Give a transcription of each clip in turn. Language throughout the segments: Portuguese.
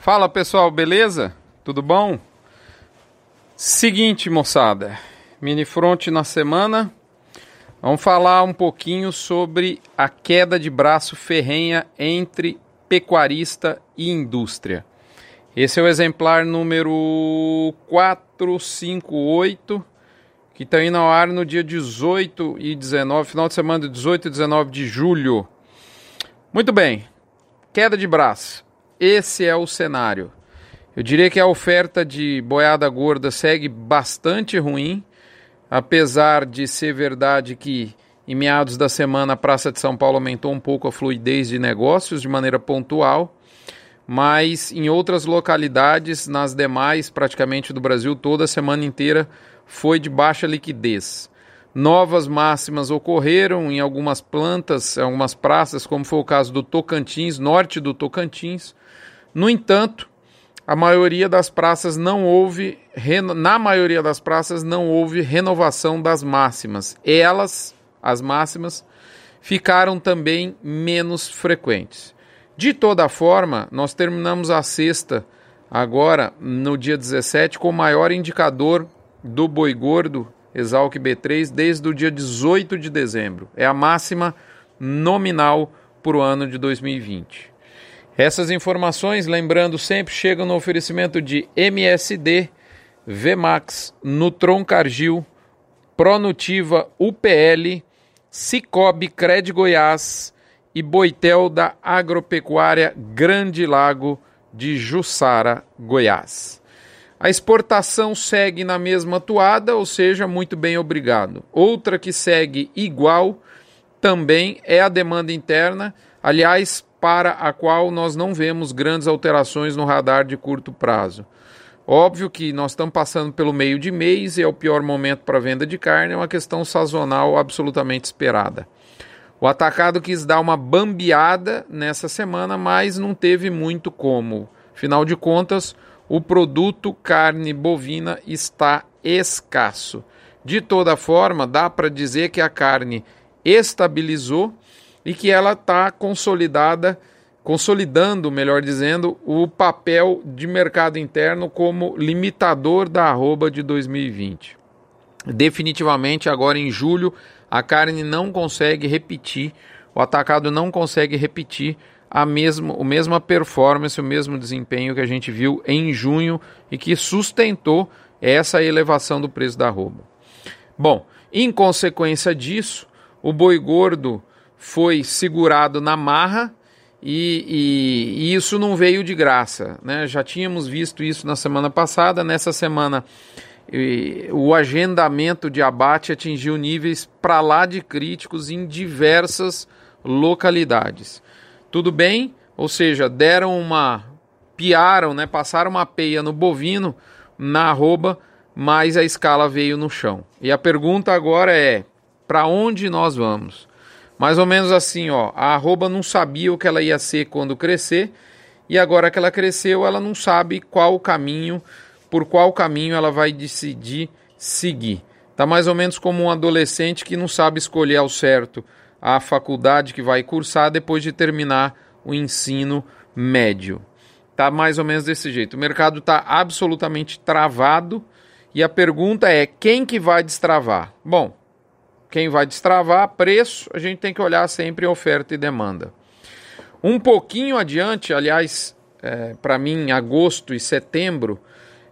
Fala pessoal, beleza? Tudo bom? Seguinte, moçada, mini front na semana. Vamos falar um pouquinho sobre a queda de braço ferrenha entre pecuarista e indústria. Esse é o exemplar número 458, que está indo ao ar no dia 18 e 19, final de semana de 18 e 19 de julho. Muito bem, queda de braço. Esse é o cenário. Eu diria que a oferta de boiada gorda segue bastante ruim, apesar de ser verdade que em meados da semana a Praça de São Paulo aumentou um pouco a fluidez de negócios de maneira pontual, mas em outras localidades, nas demais, praticamente do Brasil, toda a semana inteira foi de baixa liquidez. Novas máximas ocorreram em algumas plantas, em algumas praças, como foi o caso do Tocantins, norte do Tocantins, no entanto, a maioria das praças não houve, na maioria das praças não houve renovação das máximas. Elas, as máximas, ficaram também menos frequentes. De toda forma, nós terminamos a sexta agora no dia 17 com o maior indicador do boi gordo Exalc B3 desde o dia 18 de dezembro. É a máxima nominal para o ano de 2020. Essas informações, lembrando, sempre chegam no oferecimento de MSD, Vmax, Nutron Cargil, Pronutiva, UPL, Cicobi Cred Goiás e Boitel da Agropecuária Grande Lago de Jussara, Goiás. A exportação segue na mesma toada, ou seja, muito bem obrigado. Outra que segue igual também é a demanda interna. Aliás, para a qual nós não vemos grandes alterações no radar de curto prazo. Óbvio que nós estamos passando pelo meio de mês e é o pior momento para venda de carne, é uma questão sazonal absolutamente esperada. O atacado quis dar uma bambeada nessa semana, mas não teve muito como. Afinal de contas, o produto carne bovina está escasso. De toda forma, dá para dizer que a carne estabilizou e que ela está consolidada, consolidando, melhor dizendo, o papel de mercado interno como limitador da arroba de 2020. Definitivamente, agora em julho, a carne não consegue repetir, o atacado não consegue repetir a mesma, a mesma performance, o mesmo desempenho que a gente viu em junho e que sustentou essa elevação do preço da arroba. Bom, em consequência disso, o boi gordo foi segurado na marra e, e, e, isso não veio de graça. Né? Já tínhamos visto isso na semana passada. Nessa semana, e, o agendamento de abate atingiu níveis para lá de críticos em diversas localidades. Tudo bem? Ou seja, deram uma. piaram, né? passaram uma peia no bovino, na arroba, mas a escala veio no chão. E a pergunta agora é: para onde nós vamos? Mais ou menos assim, ó, a arroba não sabia o que ela ia ser quando crescer, e agora que ela cresceu, ela não sabe qual caminho, por qual caminho ela vai decidir seguir. Tá mais ou menos como um adolescente que não sabe escolher ao certo a faculdade que vai cursar depois de terminar o ensino médio. Tá mais ou menos desse jeito. O mercado está absolutamente travado e a pergunta é quem que vai destravar? Bom, quem vai destravar preço, a gente tem que olhar sempre oferta e demanda. Um pouquinho adiante, aliás, é, para mim, agosto e setembro,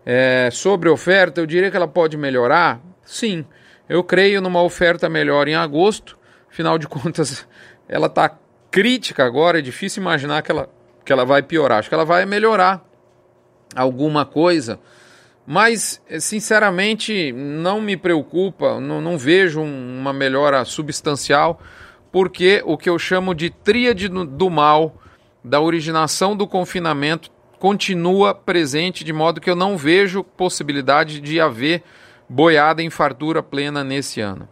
é, sobre oferta, eu diria que ela pode melhorar? Sim, eu creio numa oferta melhor em agosto, afinal de contas, ela está crítica agora, é difícil imaginar que ela, que ela vai piorar. Acho que ela vai melhorar alguma coisa mas, sinceramente, não me preocupa, não, não vejo uma melhora substancial, porque o que eu chamo de tríade do mal, da originação do confinamento, continua presente, de modo que eu não vejo possibilidade de haver boiada em fartura plena nesse ano.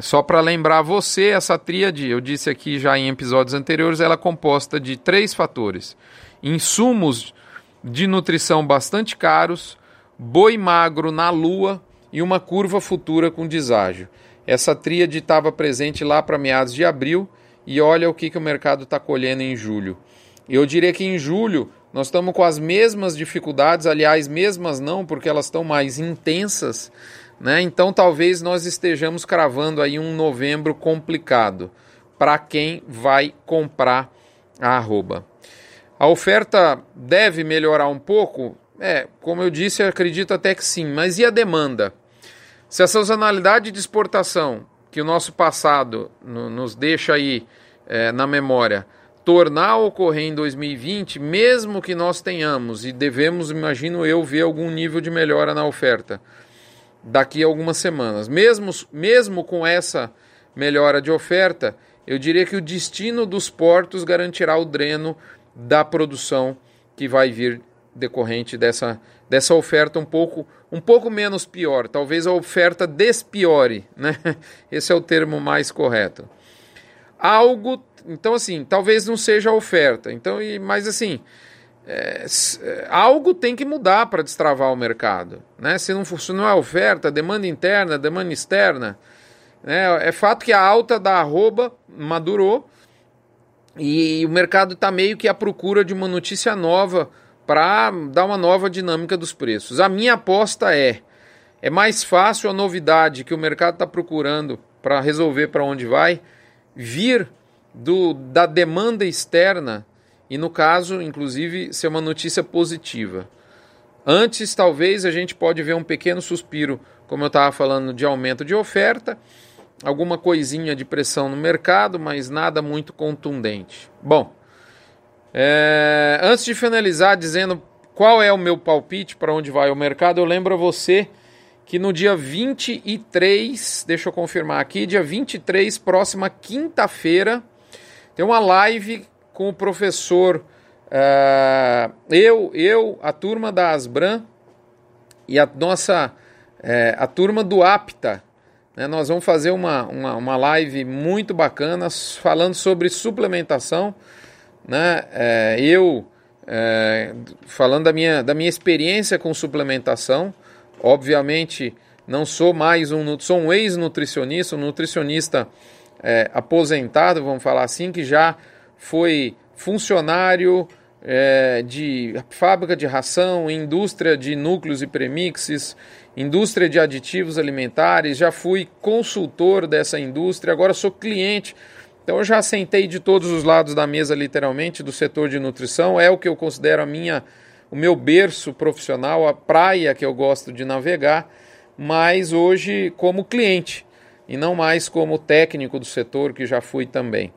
Só para lembrar você, essa tríade, eu disse aqui já em episódios anteriores, ela é composta de três fatores: insumos de nutrição bastante caros, boi magro na lua e uma curva futura com deságio. Essa tríade estava presente lá para meados de abril e olha o que, que o mercado está colhendo em julho. Eu diria que em julho nós estamos com as mesmas dificuldades, aliás, mesmas não, porque elas estão mais intensas, né? Então talvez nós estejamos cravando aí um novembro complicado para quem vai comprar a arroba. A oferta deve melhorar um pouco? É, como eu disse, eu acredito até que sim, mas e a demanda? Se a sazonalidade de exportação que o nosso passado no, nos deixa aí é, na memória tornar a ocorrer em 2020, mesmo que nós tenhamos e devemos, imagino eu, ver algum nível de melhora na oferta daqui a algumas semanas. Mesmo, mesmo com essa melhora de oferta, eu diria que o destino dos portos garantirá o dreno da produção que vai vir decorrente dessa, dessa oferta um pouco, um pouco menos pior. Talvez a oferta despiore, né? Esse é o termo mais correto. Algo então, assim, talvez não seja a oferta. Então, e, mas assim, é, é algo tem que mudar para destravar o mercado. Né? Se não funcionar a oferta, demanda interna, demanda externa. Né? É fato que a alta da arroba madurou e o mercado está meio que à procura de uma notícia nova para dar uma nova dinâmica dos preços. A minha aposta é: é mais fácil a novidade que o mercado está procurando para resolver para onde vai vir do, da demanda externa e, no caso, inclusive, ser uma notícia positiva. Antes, talvez, a gente pode ver um pequeno suspiro, como eu estava falando, de aumento de oferta, alguma coisinha de pressão no mercado, mas nada muito contundente. Bom, é, antes de finalizar dizendo qual é o meu palpite para onde vai o mercado, eu lembro a você que no dia 23, deixa eu confirmar aqui, dia 23, próxima quinta-feira, tem uma live com o professor, uh, eu, eu, a turma da Asbran e a nossa, uh, a turma do APTA. Né? Nós vamos fazer uma, uma, uma live muito bacana falando sobre suplementação. Né? Uh, eu falando da minha, da minha experiência com suplementação, obviamente não sou mais um, sou um ex-nutricionista, um nutricionista é, aposentado, vamos falar assim, que já foi funcionário é, de fábrica de ração, indústria de núcleos e premixes, indústria de aditivos alimentares, já fui consultor dessa indústria, agora sou cliente. Então eu já sentei de todos os lados da mesa, literalmente, do setor de nutrição. É o que eu considero a minha, o meu berço profissional, a praia que eu gosto de navegar, mas hoje como cliente e não mais como técnico do setor, que já fui também.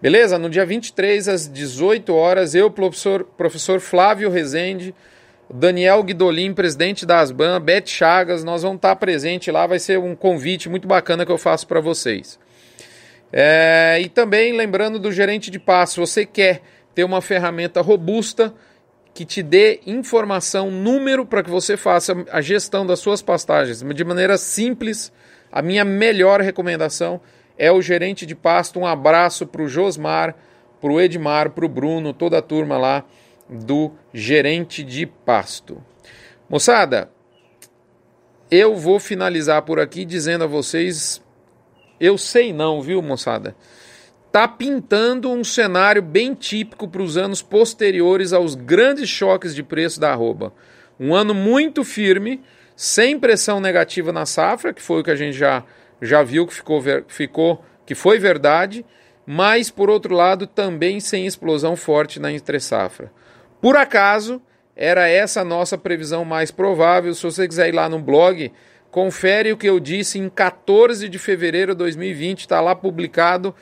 Beleza? No dia 23, às 18 horas, eu, professor, professor Flávio Rezende, Daniel Guidolin, presidente da Asban, Beth Chagas, nós vamos estar presente lá, vai ser um convite muito bacana que eu faço para vocês. É, e também lembrando do gerente de passo, você quer ter uma ferramenta robusta que te dê informação, número para que você faça a gestão das suas pastagens de maneira simples, a minha melhor recomendação é o gerente de pasto. Um abraço para o Josmar, para o Edmar, para o Bruno, toda a turma lá do gerente de pasto. Moçada, eu vou finalizar por aqui dizendo a vocês, eu sei não, viu, moçada? Tá pintando um cenário bem típico para os anos posteriores aos grandes choques de preço da arroba. Um ano muito firme, sem pressão negativa na safra, que foi o que a gente já, já viu que ficou, ficou que foi verdade, mas por outro lado também sem explosão forte na entre safra. Por acaso, era essa a nossa previsão mais provável. Se você quiser ir lá no blog, confere o que eu disse em 14 de fevereiro de 2020, está lá publicado,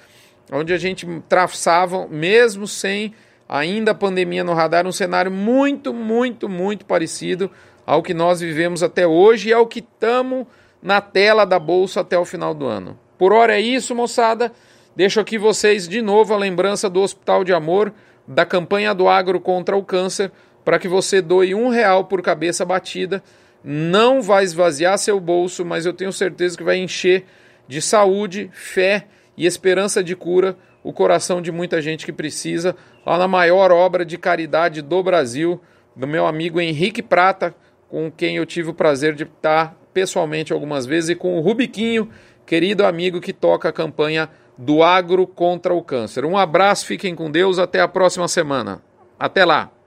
onde a gente traçava, mesmo sem ainda a pandemia no radar, um cenário muito, muito, muito parecido ao que nós vivemos até hoje e ao que estamos na tela da bolsa até o final do ano. Por hora é isso, moçada. Deixo aqui vocês de novo a lembrança do Hospital de Amor, da campanha do Agro contra o Câncer, para que você doe um real por cabeça batida. Não vai esvaziar seu bolso, mas eu tenho certeza que vai encher de saúde, fé e esperança de cura o coração de muita gente que precisa, lá na maior obra de caridade do Brasil, do meu amigo Henrique Prata, com quem eu tive o prazer de estar pessoalmente algumas vezes, e com o Rubiquinho, querido amigo que toca a campanha do Agro contra o Câncer. Um abraço, fiquem com Deus, até a próxima semana. Até lá!